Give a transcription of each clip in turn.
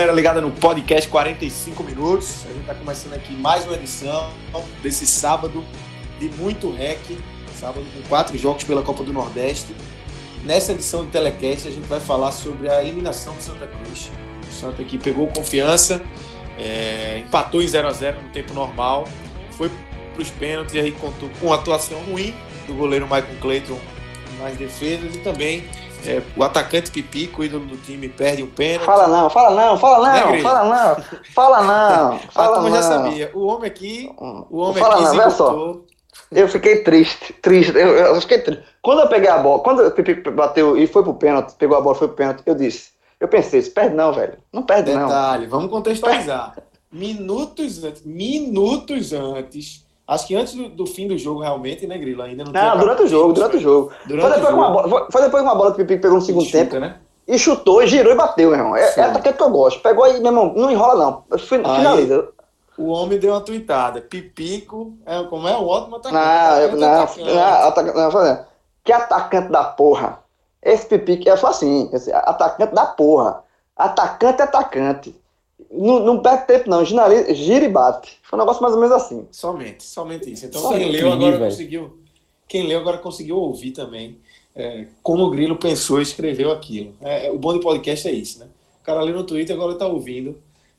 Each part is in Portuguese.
Galera ligada no podcast 45 minutos. A gente está começando aqui mais uma edição desse sábado de muito rec. Sábado com quatro jogos pela Copa do Nordeste. Nessa edição do Telecast a gente vai falar sobre a eliminação do Santa Cruz. O Santa aqui pegou confiança, é, empatou em 0 a 0 no tempo normal, foi para os pênaltis e aí contou com uma atuação ruim do goleiro Michael Clayton nas defesas e também é, o atacante Pipico, ídolo do time, perde um pênalti. Fala não, fala não, fala não, Né, fala não, fala não, A fala turma não. já sabia. O homem aqui, o homem Fala aqui não, olha só. Eu fiquei triste, triste, eu, eu fiquei triste. Quando eu peguei a bola, quando o Pipi bateu e foi pro pênalti, pegou a bola e foi pro pênalti, eu disse, eu pensei, perde não, velho, não perde não. Detalhe, vamos contextualizar. Minutos antes, minutos antes, acho que antes do, do fim do jogo realmente, né, Grilo? Ainda não, Não, tinha durante o jogo, durante o jogo. Durante Foi o depois, jogo. com uma bola, foi, depois uma bola que o Pipi pegou no segundo Chuta, tempo né? e chutou, girou e bateu, meu irmão. É, Sim. é atacante que eu gosto. Pegou aí, meu irmão, não enrola não. Fin- Aí- Finaliza. O homem deu uma tuitada. Pipico, é, como é um ótimo atacante. Não, eu- Atacante, não, atacante. não, atacante, não, que atacante da porra. Esse Pipi que é só assim, atacante da porra. Atacante é atacante. Não, não perde tempo não, gira, gira e bate. Foi um negócio mais ou menos assim. Somente, somente isso. Então Somente, quem leu agora velho. conseguiu. Quem leu agora conseguiu ouvir também é, como o Grilo pensou e escreveu aquilo. É, é, o bom do podcast é isso, né? O cara leu no Twitter agora tá ouvindo.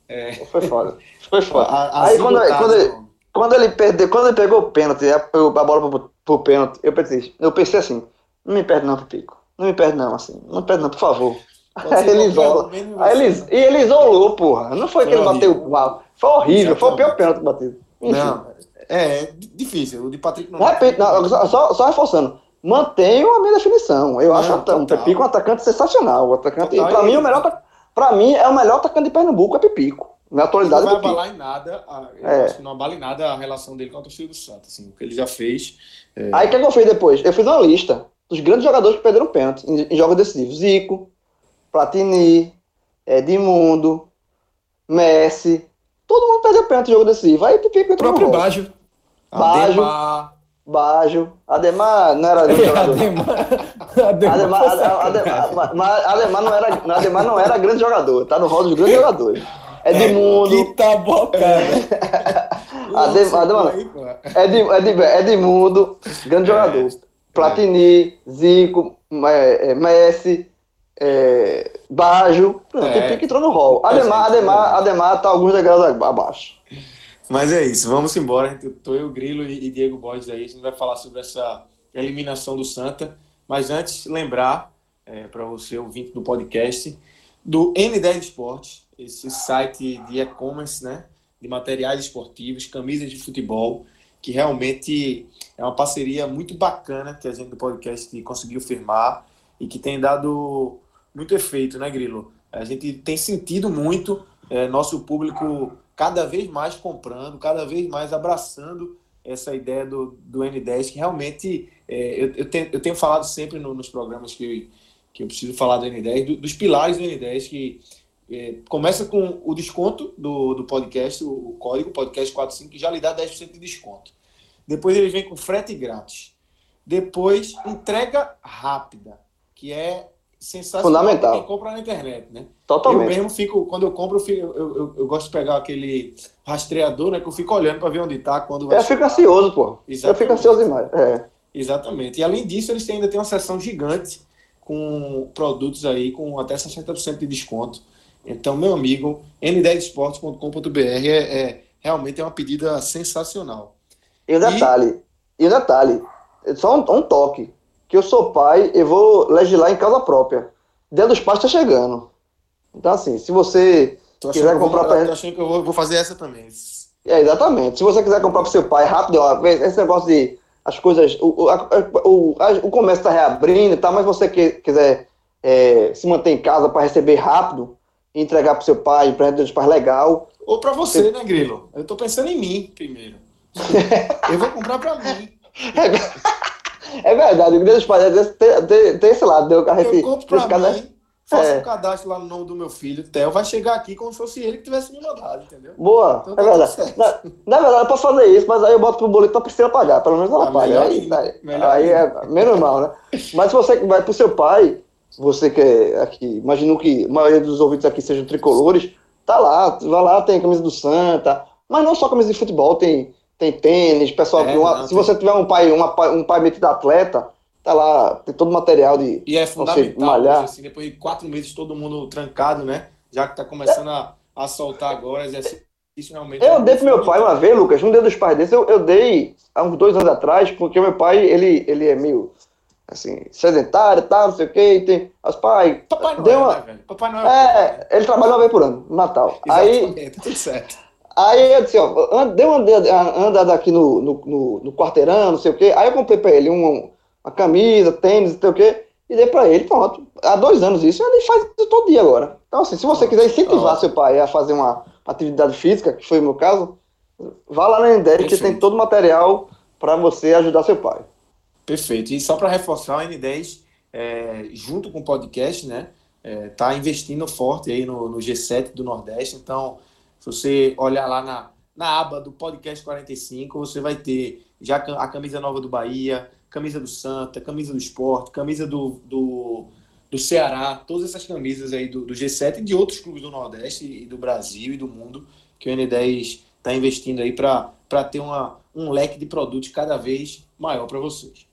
É, Foi foda. Foi foda. a- a Aí quando, quando, do ele, quando ele perdeu, quando ele pegou o pênalti, a, a bola pro, pro pênalti, eu pensei, eu pensei assim, não me perde não, Pipico. Não me perde não, assim. Não me perde não, por favor. Aí ele isola. Aí ele, e ele isolou, porra. Não foi, Foi que ele horrível. bateu mal. Foi horrível. Foi o pior pênalti batido. Enfim. Não, é, é difícil. O de Patrick não Repito, não, só, só, só reforçando. Mantenho a minha definição. Eu Não, acho total. um Pipico um atacante sensacional. O atacante, Total, pra mim, e- o melhor, pra mim, é o melhor atacante de Pernambuco, é Pipico. Na Não atualidade, vai é abalar em nada, a, eu É. acho que não abala em nada a relação dele com a torcida do Santos. Assim, o que ele já fez. é, Aí o que, é que eu fiz depois? Eu fiz uma lista dos grandes jogadores que perderam pênalti em, em jogos decisivos. Zico, Platini, Edmundo, Messi. Todo mundo perdeu pênalti em jogo decisivo. Aí Pipico O entrou no próprio rolo. Baggio. Baggio. Ademar, não era não. Ademar, Ademar, Ademar, Ade- Ademar, Ademar não era, Ademar não era grande jogador, tá no rol dos grandes jogadores. Edmundo, Que tá bocada. Adem- Ademar- Edmundo, grande É. jogador. Platini, Zico, é, é, Messi, é, Baggio, pronto, É. o Pique entrou no rol. Ademar, gente, Ademar, é. Ademar tá alguns degraus abaixo. Mas é isso, vamos embora. Gente- Tô eu, Grilo e e Diego Borges aí. A gente vai falar sobre essa eliminação do Santa. Mas antes, lembrar para você, ouvinte do podcast, do N10 Esportes, esse site de e-commerce, né? De materiais esportivos, camisas de futebol, que realmente é uma parceria muito bacana que a gente do podcast conseguiu firmar e que tem dado muito efeito, né, Grilo? A gente tem sentido muito é, nosso público cada vez mais comprando, cada vez mais abraçando essa ideia do, do N10, que realmente é, eu, eu, tenho, eu tenho falado sempre no- nos programas que, que eu preciso falar do N10, do- dos pilares do N10, que é, começa com o desconto do, do podcast, o, o código podcast 45, que já lhe dá 10% de desconto. Depois ele vem com frete grátis. Depois, entrega rápida, que é sensacional Fundamental. quem compra na internet, né? Eu Totalmente. mesmo fico, quando eu compro, eu, fico- eu, eu- eu gosto de pegar aquele rastreador, né? Que eu fico olhando para ver onde tá, quando vai Eu fico chegar. ansioso, pô. Eu Exatamente. fico ansioso demais. É. Exatamente. E além disso, eles têm- ainda têm uma seção gigante com produtos aí com até 60% de desconto. Então, meu amigo, n10esportes.com.br é, é realmente é uma pedida sensacional. E um detalhe, e um detalhe, só um, um toque, que eu sou pai, eu vou legislar em causa própria. Dia dos Pais tá chegando. Então, assim, se você quiser comprar pra... tô achando que eu vou, vou fazer essa também. É, exatamente. Se você quiser comprar pro seu pai rápido, ó, esse negócio de as coisas. O, o, a- o, a- o comércio tá reabrindo e tal, mas você que, quiser é, se manter em casa para receber rápido e entregar pro seu pai, presente dos pais legal. Ou pra você, né, Grilo? Eu tô pensando em mim primeiro. eu vou comprar pra mim. É verdade, o Dia dos Pais é tem, tem, tem esse lado, deu que a gente. Eu compro pra esse cara- mim, faço É. um cadastro lá no nome do meu filho, Theo, vai chegar aqui como se fosse ele que tivesse me mandado, entendeu? Boa, Então é tá verdade. tudo certo. Na, na verdade, eu posso fazer isso, mas aí eu boto pro boleto pra Priscila pagar. Pelo menos ela Ah, paga. melhor Aí, ainda, aí- aí é menos mal, né? Mas se você vai pro seu pai, você que é aqui, imagino que a maioria dos ouvintes aqui sejam tricolores, tá lá, vai lá, tem a camisa do Santa, mas não só camisa de futebol, tem, tem tênis, pessoal. É, uma- não, se tem- você tiver um pai, uma, pai- um pai metido atleta, tá lá, tem todo o material de. E é fundamental, malhar. assim, depois de quatro meses todo mundo trancado, né? Já que tá começando a, a soltar agora, exercício realmente. Eu é dei pro meu pai uma vez, Lucas, um dia dos pais desse, eu, eu dei há uns dois anos atrás, porque meu pai, ele, ele é meio, assim, sedentário tal, não sei o quê, e tem, os pais, Papai Noel, deu uma- né, velho? Papai Noel. né? é, ele trabalha uma vez por ano, no Natal. Aí, Exatamente, tá tudo certo. Aí eu disse, ó, an- deu uma andada, andada aqui no, no, no, no quarteirão, não sei o quê, aí eu comprei pra ele um, uma camisa, tênis, não sei o quê, e dei pra ele, pronto. Há dois anos isso, ele faz isso todo dia agora. Então, assim, se você quiser incentivar seu pai a fazer uma atividade física, que foi o meu caso, vá lá na Endere que tem todo o material para você ajudar seu pai. Perfeito. E só para reforçar, a N10, é, junto com o podcast, né, está investindo forte aí no, no G7 do Nordeste. Então, se você olhar lá na, na aba do podcast 45, você vai ter já a camisa nova do Bahia, camisa do Santa, camisa do Esporte, camisa do, do, do Ceará, todas essas camisas aí do, do G7 e de outros clubes do Nordeste e do Brasil e do mundo que o N10 está investindo aí para ter uma, um leque de produtos cada vez maior para vocês.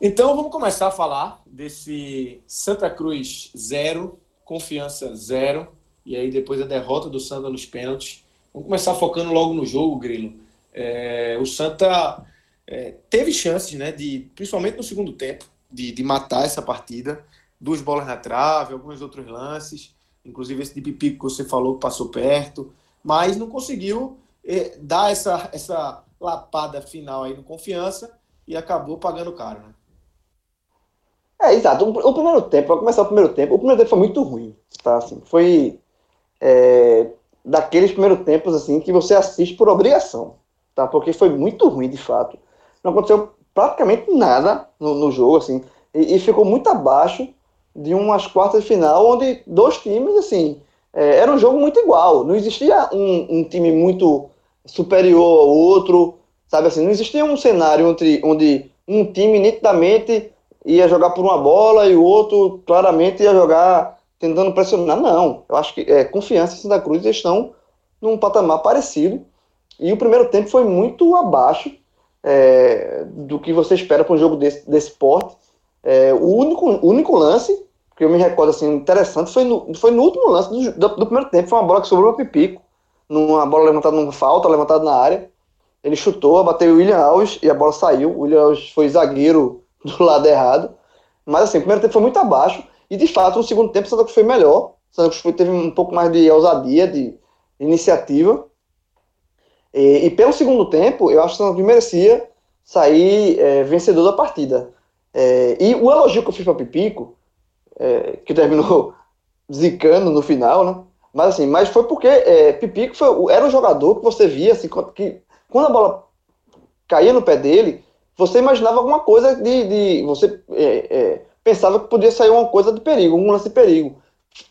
Então vamos começar a falar desse Santa Cruz zero, confiança zero, e aí depois a derrota do Santa nos pênaltis. Vamos começar focando logo no jogo, Grilo. É, o Santa é, teve chances, né, de, principalmente no segundo tempo, de, de matar essa partida. Duas bolas na trave, alguns outros lances, inclusive esse de Pipico que você falou que passou perto, mas não conseguiu é, dar essa, essa lapada final aí no confiança e acabou pagando caro, né? É, exato. O, o primeiro tempo, para começar o primeiro tempo, o primeiro tempo foi muito ruim, tá? Assim, foi é, daqueles primeiros tempos assim que você assiste por obrigação, tá? Porque foi muito ruim, de fato. Não aconteceu praticamente nada no, no jogo, assim, e, e ficou muito abaixo de umas quartas de final, onde dois times, assim, é, era um jogo muito igual. Não existia um, um time muito superior ao outro, sabe assim? Não existia um cenário onde, onde um time nitidamente ia jogar por uma bola e o outro claramente ia jogar tentando pressionar. Não, eu acho que é, Confiança e Santa Cruz estão num patamar parecido e o primeiro tempo foi muito abaixo é, do que você espera para um jogo desse, desse porte. É, o, único, o único lance que eu me recordo assim interessante foi no, foi no último lance do, do, do primeiro tempo, foi uma bola que sobrou para Pipico, numa bola levantada numa falta, levantada na área. Ele chutou, bateu o William Alves e a bola saiu. O William Alves foi zagueiro do lado errado. Mas assim, o primeiro tempo foi muito abaixo. E de fato, no segundo tempo, o Santa Cruz foi melhor. O Santa Cruz foi, teve um pouco mais de ousadia, de iniciativa. E, e pelo segundo tempo, eu acho que o Santa Cruz merecia sair é, vencedor da partida. É, e o elogio que eu fiz para Pipico, é, que terminou zicando no final, né? Mas assim, mas foi porque é, Pipico foi, era um jogador que você via assim, que quando a bola caía no pé dele, você imaginava alguma coisa de. de você é, é, pensava que podia sair uma coisa de perigo, um lance de perigo.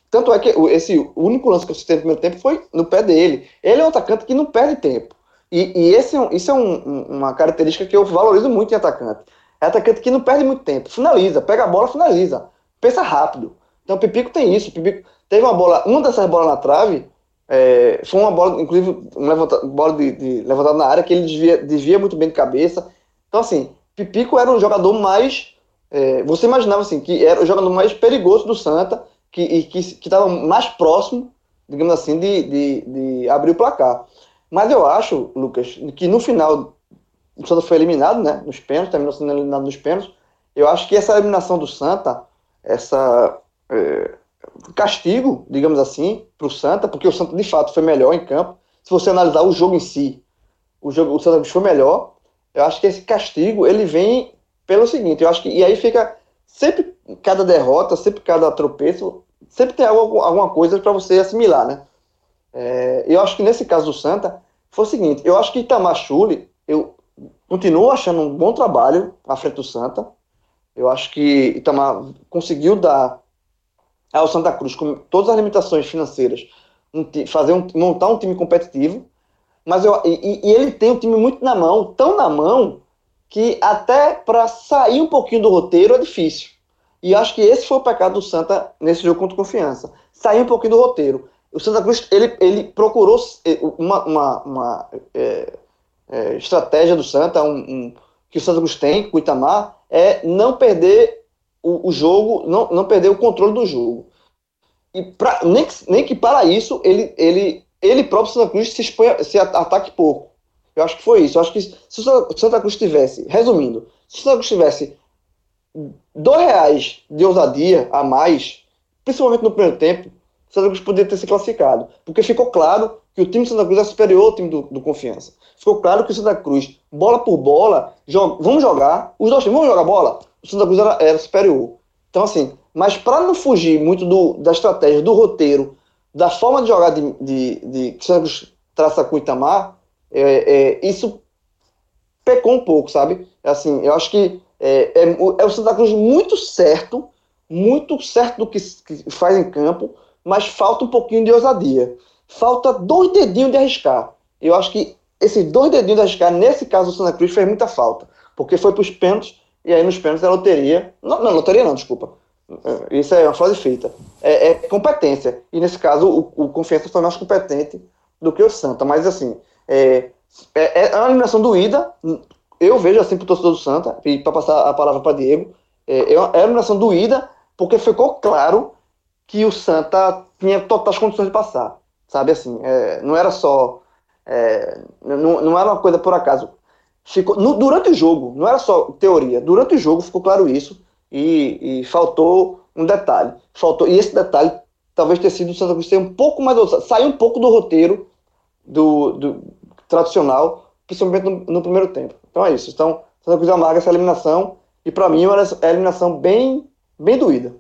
Tanto é que esse único lance que eu citei no primeiro tempo foi no pé dele. Ele é um atacante que não perde tempo. E, e esse, isso é um, uma característica que eu valorizo muito em atacante. É atacante que não perde muito tempo. Finaliza, pega a bola, finaliza. Pensa rápido. Então o Pipico tem isso. Pipico teve uma bola, uma dessas bolas na trave, é, foi uma bola, inclusive, uma levanta, bola de, de, levantada na área que ele desvia, desvia muito bem de cabeça. Então, assim, Pipico era um jogador mais. É, você imaginava assim, que era o jogador mais perigoso do Santa, que e que estava mais próximo, digamos assim, de, de, de, abrir o placar. Mas eu acho, Lucas, que no final o Santa foi eliminado, né? Nos pênaltis, terminou sendo eliminado nos pênaltis. Eu acho que essa eliminação do Santa, essa é, castigo, digamos assim, para o Santa, porque o Santa de fato foi melhor em campo. Se você analisar o jogo em si, o jogo o Santa foi melhor. Eu acho que esse castigo ele vem pelo seguinte, eu acho que e aí fica sempre cada derrota, sempre cada tropeço, sempre tem algo, alguma coisa para você assimilar, né? É, eu acho que nesse caso do Santa foi o seguinte, eu acho que Itamar Chuli, eu continuo achando um bom trabalho à frente do Santa. Eu acho que Itamar conseguiu dar ao Santa Cruz, com todas as limitações financeiras, um, fazer um, montar um time competitivo. Mas eu, e, e, ele tem o time muito na mão, tão na mão, que até para sair um pouquinho do roteiro é difícil. E acho que esse foi o pecado do Santa nesse jogo contra confiança. Sair um pouquinho do roteiro. O Santa Cruz, ele, ele procurou eh, uma, uma, uma é, é, estratégia do Santa, um, um, que o Santa Cruz tem com o Itamar, é não perder o, o, jogo, não, não perder o controle do jogo. E pra, nem, que, nem que para isso ele, ele, ele próprio Santa Cruz se, se ataque pouco. Eu acho que foi isso. Eu acho que se o Santa Cruz tivesse, resumindo, se o Santa Cruz tivesse dois reais de ousadia a mais, principalmente no primeiro tempo, o Santa Cruz poderia ter se classificado. Porque ficou claro que o time do Santa Cruz é superior ao time do, do Confiança. Ficou claro que o Santa Cruz, bola por bola, joga, vamos jogar, os dois times vamos jogar bola, o Santa Cruz era, era superior. Então, assim, mas para não fugir muito do, da estratégia, do roteiro, da forma de jogar de, de, de que o Santa Cruz traça com o Itamar, é, é, isso pecou um pouco, sabe? Assim, eu acho que é, é, é, o Santa Cruz muito certo, muito certo do que, que, faz em campo, mas falta um pouquinho de ousadia. Falta dois dedinhos de arriscar. Eu acho que esses dois dedinhos de arriscar, nesse caso do Santa Cruz, fez muita falta. Porque foi para os pênaltis, e aí nos pênaltis é loteria. Não, não, loteria não, desculpa. É, isso é uma frase feita. É, é competência. E nesse caso, o, o Confiança foi mais competente do que o Santa. Mas assim, é, é, é uma eliminação doída, eu vejo assim pro torcedor do Santa, e para passar a palavra para Diego, é, é uma eliminação doída, porque ficou claro que o Santa tinha totais condições de passar, sabe assim, é, não era só, é, não, não era uma coisa por acaso, ficou, no, durante o jogo, não era só teoria, durante o jogo ficou claro isso, e, e faltou um detalhe, faltou, e esse detalhe talvez tenha sido o Santa Cruz ser um pouco mais ousado, sair um pouco do roteiro do, do tradicional, principalmente no, no primeiro tempo. Então é isso. Então, Santa Cruz amarga essa eliminação. E para mim é uma eliminação bem, bem doída.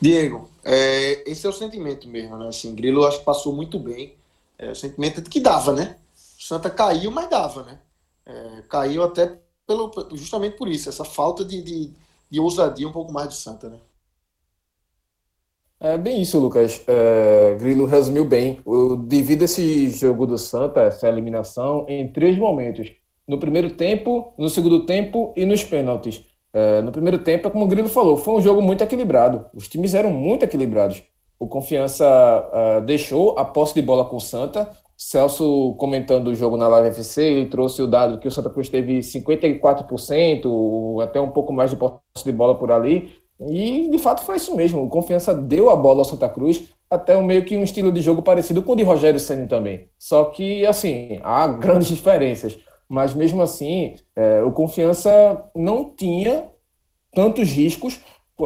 Diego, é, esse é o sentimento mesmo, né? Assim, Grilo acho que passou muito bem. É, o sentimento de que dava, né? Santa caiu, mas dava, né? É, caiu até pelo, justamente por isso, essa falta de, de, de ousadia um pouco mais de Santa, né? É bem isso, Lucas. É, Grilo resumiu bem. Eu divido esse jogo do Santa, essa eliminação, em três momentos: no primeiro tempo, no segundo tempo e nos pênaltis. É, no primeiro tempo, como o Grilo falou, foi um jogo muito equilibrado. Os times eram muito equilibrados. O Confiança uh, deixou a posse de bola com o Santa. Celso, comentando o jogo na Live FC, ele trouxe o dado que o Santa Cruz teve 54%, até um pouco mais de posse de bola por ali. E de fato foi isso mesmo. O Confiança deu a bola ao Santa Cruz, até um, meio que um estilo de jogo parecido com o de Rogério Senna também. Só que, assim, há grandes diferenças. Mas mesmo assim, é, o Confiança não tinha tantos riscos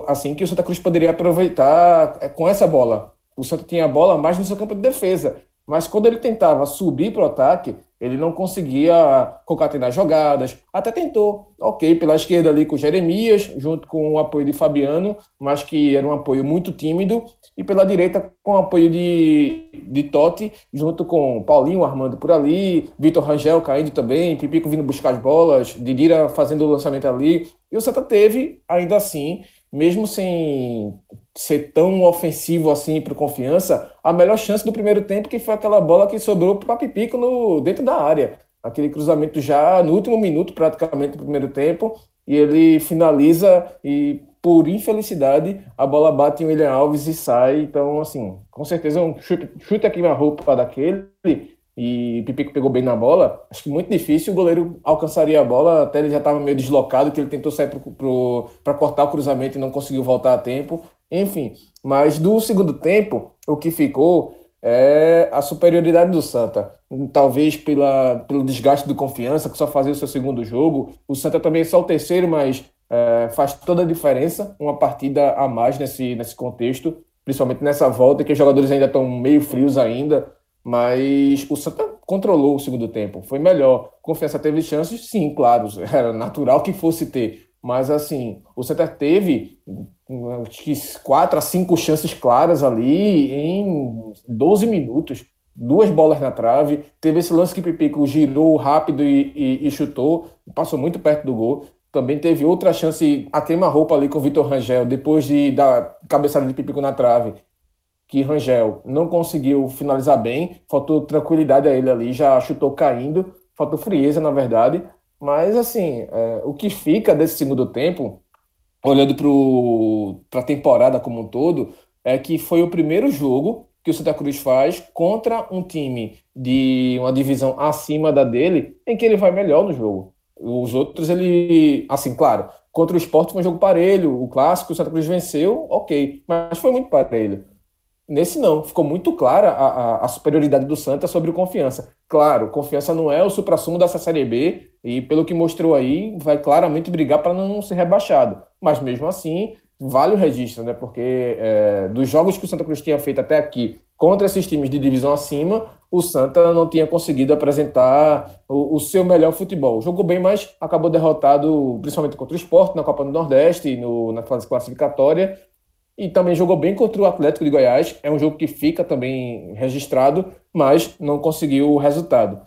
assim que o Santa Cruz poderia aproveitar é, com essa bola. O Santa tinha a bola mais no seu campo de defesa. Mas quando ele tentava subir para o ataque, ele não conseguia concatenar jogadas. Até tentou, ok, pela esquerda ali com Jeremias, junto com o apoio de Fabiano, mas que era um apoio muito tímido. E pela direita com o apoio de, de Totti, junto com Paulinho armando por ali, Vitor Rangel caindo também, Pipico vindo buscar as bolas, Didira fazendo o lançamento ali. E o Santa teve, ainda assim, mesmo sem ser tão ofensivo assim para confiança, a melhor chance do primeiro tempo que foi aquela bola que sobrou para Pipico no dentro da área, aquele cruzamento já no último minuto praticamente do primeiro tempo e ele finaliza e por infelicidade a bola bate em William Alves e sai, então assim, com certeza um chute, chute aqui na roupa daquele e Pipico pegou bem na bola, acho que muito difícil o goleiro alcançaria a bola, até ele já estava meio deslocado, que ele tentou sair para cortar o cruzamento e não conseguiu voltar a tempo. Enfim, mas do segundo tempo, o que ficou é a superioridade do Santa. Talvez pela, pelo desgaste do confiança, que só fazia o seu segundo jogo. O Santa também é só o terceiro, mas é, faz toda a diferença uma partida a mais nesse, nesse contexto, principalmente nessa volta, que os jogadores ainda estão meio frios ainda, mas o Santa controlou o segundo tempo, foi melhor. Confiança teve chances, sim, claro, era natural que fosse ter, mas assim, o Santa teve que quatro a cinco chances claras ali em 12 minutos. Duas bolas na trave. Teve esse lance que Pipico girou rápido e, e, e, chutou, passou muito perto do gol. Também teve outra chance a queima-roupa ali com o Vitor Rangel, depois de dar cabeçada de Pipico na trave, que Rangel não conseguiu finalizar bem, faltou tranquilidade a ele ali, já chutou caindo, faltou frieza, na verdade. Mas, assim, é, o que fica desse segundo tempo, olhando para a temporada como um todo, é que foi o primeiro jogo que o Santa Cruz faz contra um time de uma divisão acima da dele, em que ele vai melhor no jogo. Os outros, ele. Assim, claro, contra o esporte foi um jogo parelho. O clássico, o Santa Cruz venceu, ok. Mas foi muito parelho. Nesse não, ficou muito clara a, a, a superioridade do Santa sobre o Confiança. Claro, Confiança não é o supra-sumo dessa Série B e, pelo que mostrou aí, vai claramente brigar para não ser rebaixado. Mas mesmo assim, vale o registro, né? Porque é, dos jogos que o Santa Cruz tinha feito até aqui contra esses times de divisão acima, o Santa não tinha conseguido apresentar o, o, seu melhor futebol. Jogou bem, mas acabou derrotado, principalmente contra o Sport, na Copa do Nordeste, no, na fase classificatória. E também jogou bem contra o Atlético de Goiás. É um jogo que fica também registrado, mas não conseguiu o resultado.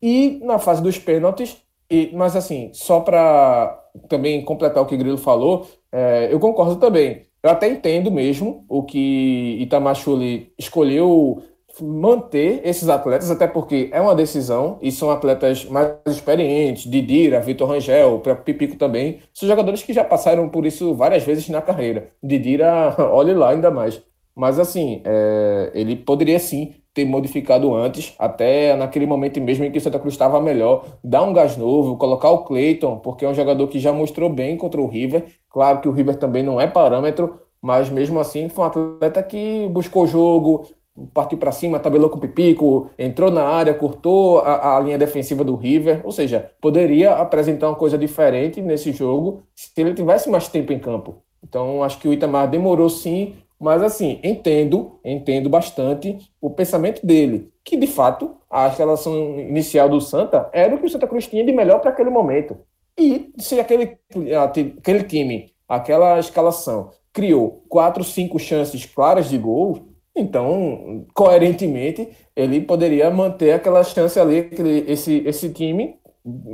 E na fase dos pênaltis, e, mas assim, só para também completar o que o Grilo falou, é, eu concordo também. Eu até entendo mesmo o que Itamar Schulli escolheu manter esses atletas, até porque é uma decisão e são atletas mais experientes, Didira, Vitor Rangel, o Pipico também, são jogadores que já passaram por isso várias vezes na carreira. Didira, olhe lá ainda mais. Mas assim, é, ele poderia sim ter modificado antes, até naquele momento mesmo em que o Santa Cruz estava melhor, dar um gás novo, colocar o Cleiton, porque é um jogador que já mostrou bem contra o River. Claro que o River também não é parâmetro, mas mesmo assim foi um atleta que buscou jogo, partiu para cima, tabelou com o Pipico, entrou na área, cortou a, a, linha defensiva do River, ou seja, poderia apresentar uma coisa diferente nesse jogo se ele tivesse mais tempo em campo. Então, acho que o Itamar demorou sim mas assim, entendo, entendo bastante o pensamento dele, que de fato a escalação inicial do Santa era o que o Santa Cruz tinha de melhor para aquele momento. E se aquele, aquele time, aquela escalação, criou quatro, cinco chances claras de gol, então, coerentemente, ele poderia manter aquela chance ali, aquele, esse, esse time,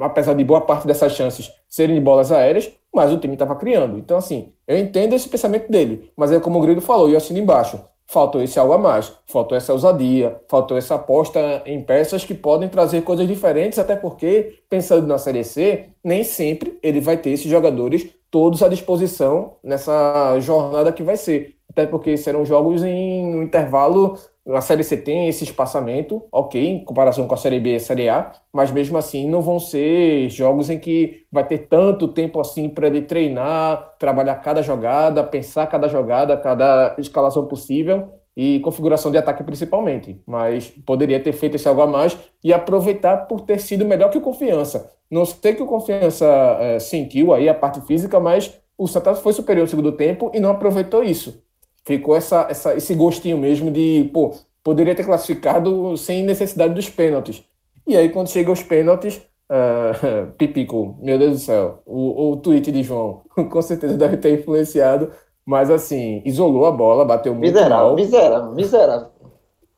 apesar de boa parte dessas chances serem de bolas aéreas, mas o time estava criando. Então, assim, eu entendo esse pensamento dele, mas é como o Grilo falou, e eu assino embaixo. Faltou esse algo a mais, faltou essa ousadia, faltou essa aposta em peças que podem trazer coisas diferentes, até porque, pensando na Série C, nem sempre ele vai ter esses jogadores todos à disposição nessa jornada que vai ser. Até porque serão jogos em um intervalo a Série C tem esse espaçamento, ok, em comparação com a Série B e a Série A, mas mesmo assim não vão ser jogos em que vai ter tanto tempo assim para ele treinar, trabalhar cada jogada, pensar cada jogada, cada escalação possível e configuração de ataque principalmente. Mas poderia ter feito esse algo a mais e aproveitar por ter sido melhor que o Confiança. Não sei que o Confiança é, sentiu aí a parte física, mas o Santa foi superior no segundo tempo e não aproveitou isso ficou essa, essa, esse gostinho mesmo de, pô, poderia ter classificado sem necessidade dos pênaltis. E aí, quando chega os pênaltis, uh, Pipico, meu Deus do céu, o, o tweet de João com certeza deve ter influenciado, mas assim, isolou a bola, bateu muito miserável, mal. Miserável, miserável,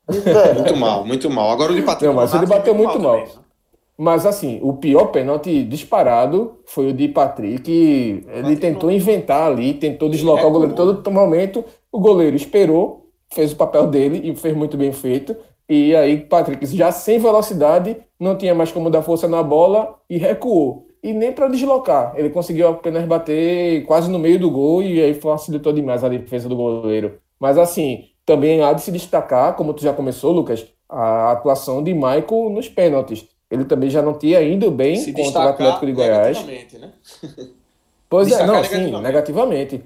miserável. muito mal, muito mal. Agora o de Patrick. Não, mas ele bateu muito mal. mal. Mas assim, o pior pênalti disparado foi o de Patrick. Ele Patrick tentou não... inventar ali, tentou deslocar é, o goleiro todo momento. O goleiro esperou, fez o papel dele e fez muito bem feito. E aí, Patrick, já sem velocidade, não tinha mais como dar força na bola e recuou. E nem para deslocar. Ele conseguiu apenas bater quase no meio do gol e aí facilitou demais a defesa do goleiro. Mas assim, também há de se destacar, como tu já começou, Lucas, a atuação de Michael nos pênaltis ele também já não tinha ido bem Se contra o Atlético de Goiás. Né? Pois é, não, sim, negativamente. negativamente.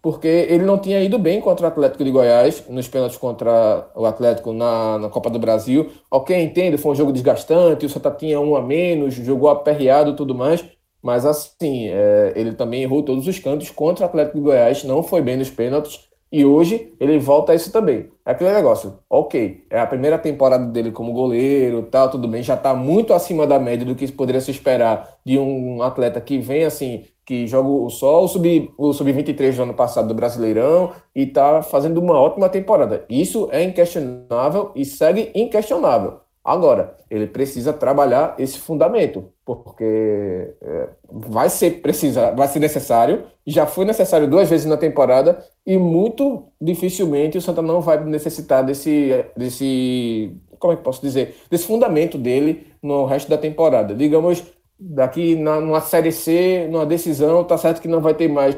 Porque ele não tinha ido bem contra o Atlético de Goiás, nos pênaltis contra o Atlético na, na Copa do Brasil. Ok, entendo, foi um jogo desgastante, o Santa tinha um a menos, jogou aperreado e tudo mais. mas assim, é, ele também errou todos os cantos contra o Atlético de Goiás, não foi bem nos pênaltis, e hoje ele volta a isso também. É aquele negócio, ok, é a primeira temporada dele como goleiro, tal, tudo bem, já está muito acima da média do que poderia se esperar de um atleta que vem assim, que joga o sub-23 o sub do ano passado do Brasileirão e está fazendo uma ótima temporada. Isso é inquestionável e segue inquestionável. Agora, ele precisa trabalhar esse fundamento, porque é, vai ser precisa, vai ser necessário, já foi necessário duas vezes na temporada e muito dificilmente o Santa não vai necessitar desse desse como é que posso dizer, desse fundamento dele no resto da temporada. Digamos, daqui na, numa série C, numa decisão, tá certo que não vai ter mais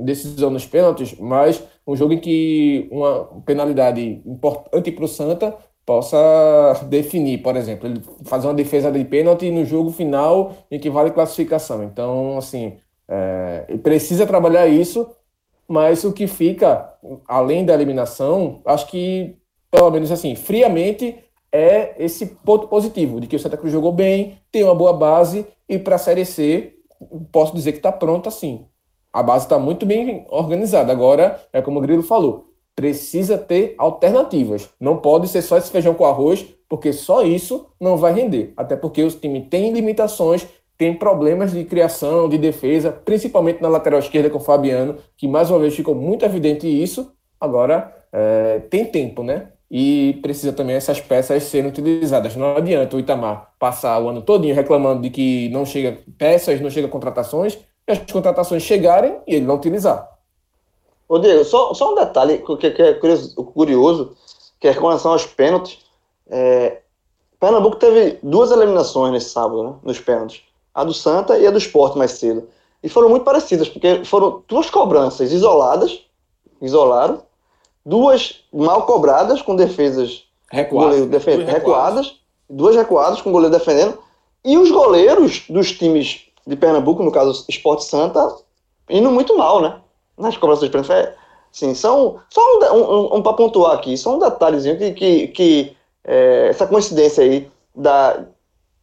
decisão nos pênaltis, mas um jogo em que uma penalidade importante para o Santa possa definir, por exemplo, ele fazer uma defesa de pênalti no jogo final em que vale classificação. Então, assim, é, ele precisa trabalhar isso, mas o que fica além da eliminação, acho que pelo menos assim, friamente é esse ponto positivo de que o Santa Cruz jogou bem, tem uma boa base e para a Série C posso dizer que está pronta sim. A base está muito bem organizada. Agora, é como o Grilo falou, precisa ter alternativas. Não pode ser só esse feijão com arroz, porque só isso não vai render. Até porque os times têm limitações, têm problemas de criação, de defesa, principalmente na lateral esquerda com o Fabiano, que mais uma vez ficou muito evidente isso. Agora é, tem tempo, né? E precisa também essas peças serem utilizadas. Não adianta o Itamar passar o ano todinho reclamando de que não chega peças, não chega contratações, e as contratações chegarem e ele não utilizar. Ô Diego, só, só um detalhe que, que é curioso, que é com relação aos pênaltis. É, Pernambuco teve duas eliminações nesse sábado, né, nos pênaltis. A do Santa e a do Sport mais cedo. E foram muito parecidas, porque foram duas cobranças isoladas, isolaram, duas mal cobradas, com defesas Recuado, defe duas recuadas, duas recuadas com o goleiro defendendo, e os goleiros dos times de Pernambuco, no caso Sport Santa, indo muito mal, né? Nas cobranças de pênalti. É, sim, são, só um, um, um para pontuar aqui, só um detalhezinho que, que, que é, essa coincidência aí da,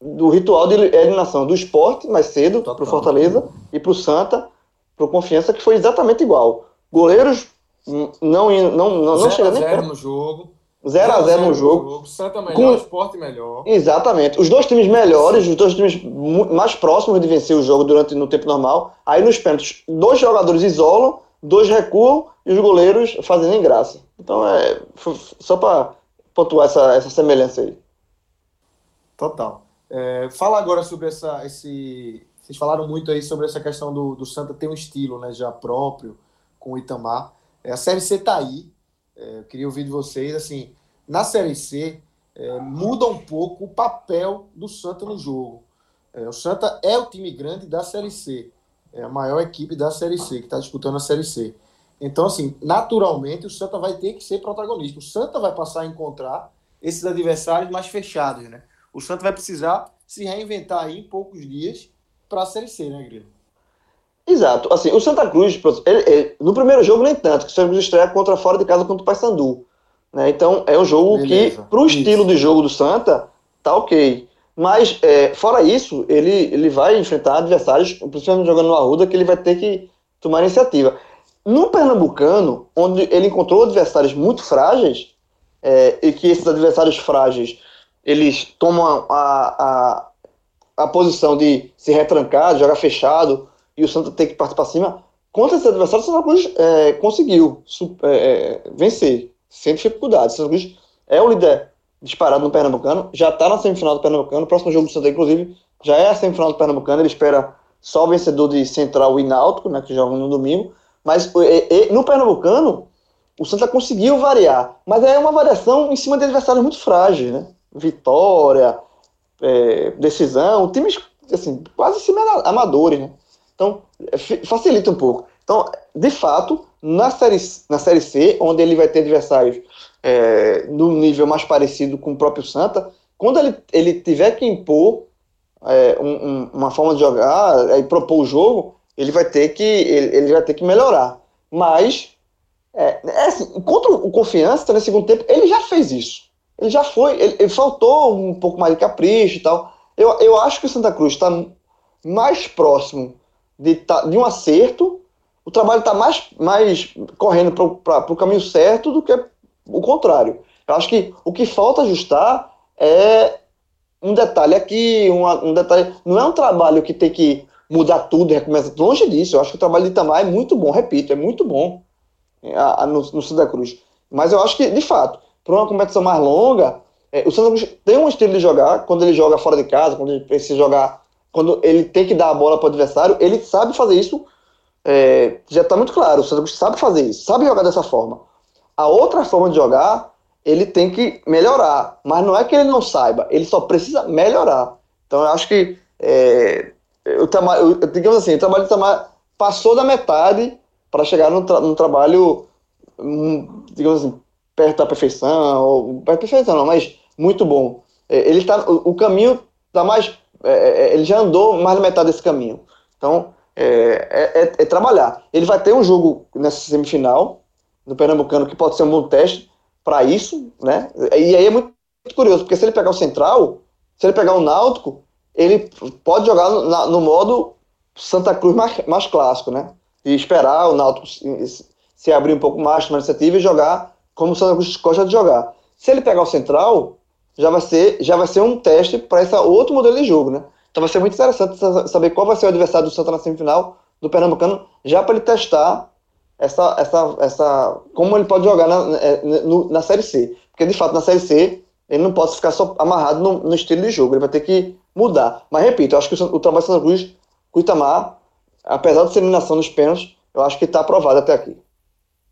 do ritual de eliminação do esporte mais cedo para o Fortaleza e para o Santa, para o Confiança, que foi exatamente igual. Goleiros não, não, não, não, não chega nem perto. no jogo. 0x0 no jogo. jogo. Santa melhor, com... esporte melhor. Exatamente. Os dois times melhores, os dois times mais próximos de vencer o jogo durante no tempo normal. Aí nos pênaltis, dois jogadores isolam, dois recuam e os goleiros fazem nem graça. Então é só para pontuar essa, essa semelhança aí. Total. É, fala agora sobre essa. Esse, vocês falaram muito aí sobre essa questão do, do Santa ter um estilo né, já próprio com o Itamar. É, a Série C tá aí é, eu queria ouvir de vocês, assim, na Série C, é, muda um pouco o papel do Santa no jogo. É, o Santa é o time grande da Série C, é a maior equipe da Série C, que está disputando a Série C. Então, assim, naturalmente o Santa vai ter que ser protagonista. O Santa vai passar a encontrar esses adversários mais fechados, né? O Santa vai precisar se reinventar aí em poucos dias para a Série C, né, Grilo? Exato. Assim, o Santa Cruz, ele, ele, no primeiro jogo nem tanto, que o Santa Cruz estreia contra fora de casa contra o Paysandu. Né? Então é um jogo Beleza. que, para o estilo de jogo do Santa, tá ok. Mas, é, fora isso, ele, ele vai enfrentar adversários, principalmente jogando no Arruda, que ele vai ter que tomar iniciativa. No Pernambucano, onde ele encontrou adversários muito frágeis, é, e que esses adversários frágeis eles tomam a, a, a posição de se retrancar, jogar fechado, e o Santa tem que partir para cima, contra esse adversário, o Santa Cruz é, conseguiu é, é, vencer, sem dificuldade. O Santa Cruz é o líder disparado no Pernambucano, já está na semifinal do Pernambucano, o próximo jogo do Santa, inclusive, já é a semifinal do Pernambucano, ele espera só o vencedor de Central e Náutico, né, que jogam no domingo, mas no Pernambucano, o Santa conseguiu variar, mas é uma variação em cima de adversários muito frágeis, né? Vitória, é, decisão, times assim, quase semi-amadores, né? Então, é, facilita um pouco. Então, de fato, na série, na série C, onde ele vai ter adversários é, no nível mais parecido com o próprio Santa, quando ele, ele tiver que impor é, um, um, uma forma de jogar e propor o jogo, ele vai ter que, ele, ele vai ter que melhorar. Mas, é, é assim, contra o Confiança, no segundo tempo, ele já fez isso. Ele já foi, ele, ele faltou um pouco mais de capricho e tal. Eu, eu acho que o Santa Cruz está mais próximo de, de um acerto, o trabalho está mais, mais correndo para o caminho certo do que o contrário. Eu acho que o que falta ajustar é um detalhe aqui, uma, um detalhe. Não é um trabalho que tem que mudar tudo e recomeçar. Longe disso. Eu acho que o trabalho de Itamar é muito bom, repito, é muito bom a, a, no, no Santa Cruz. Mas eu acho que, de fato, para uma competição mais longa, é, o Santa Cruz tem um estilo de jogar, quando ele joga fora de casa, quando ele precisa jogar, quando ele tem que dar a bola para o adversário, ele sabe fazer isso. É, já está muito claro, o Cruz sabe fazer isso, sabe jogar dessa forma. A outra forma de jogar ele tem que melhorar. Mas não é que ele não saiba, ele só precisa melhorar. Então eu acho que, é, o trabalho, digamos assim, o trabalho do Tamar passou da metade para chegar num, tra num trabalho, hum, digamos assim, perto da perfeição, ou perto da perfeição não, mas muito bom. É, ele tá, o, o caminho está mais, é, é, ele já andou mais da metade desse caminho. Então, é, é, é, trabalhar. Ele vai ter um jogo nessa semifinal, do Pernambucano, que pode ser um bom teste, para isso, né? E aí é muito curioso, porque se ele pegar o Central, se ele pegar o Náutico, ele pode jogar no, no modo Santa Cruz mais, mais, clássico, né? E esperar o Náutico se, se abrir um pouco mais, tomar iniciativa e jogar como o Santa Cruz gosta de jogar. Se ele pegar o Central, já vai ser, já vai ser um teste para esse outro modelo de jogo, né? Então vai ser muito interessante saber qual vai ser o adversário do Santa na semifinal do Pernambucano, já para ele testar essa, essa, essa, como ele pode jogar na, é, na Série C. Porque, de fato, na Série C, ele não pode ficar só amarrado no, no estilo de jogo, ele vai ter que mudar. Mas, repito, eu acho que o, o trabalho do Santa Cruz, com Itamar, apesar de ser eliminação nos pênaltis, eu acho que está aprovado até aqui.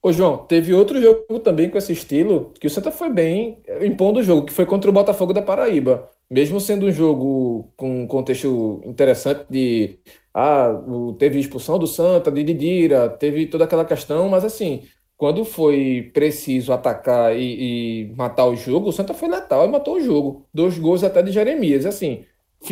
Ô, João, teve outro jogo também com esse estilo, que o Santa foi bem impondo o jogo, que foi contra o Botafogo da Paraíba. Mesmo sendo um jogo com um contexto interessante de ah, teve expulsão do Santa, de Didira, teve toda aquela questão, mas assim, quando foi preciso atacar e, e, matar o jogo, o Santa foi letal e matou o jogo. Dois gols até de Jeremias, assim.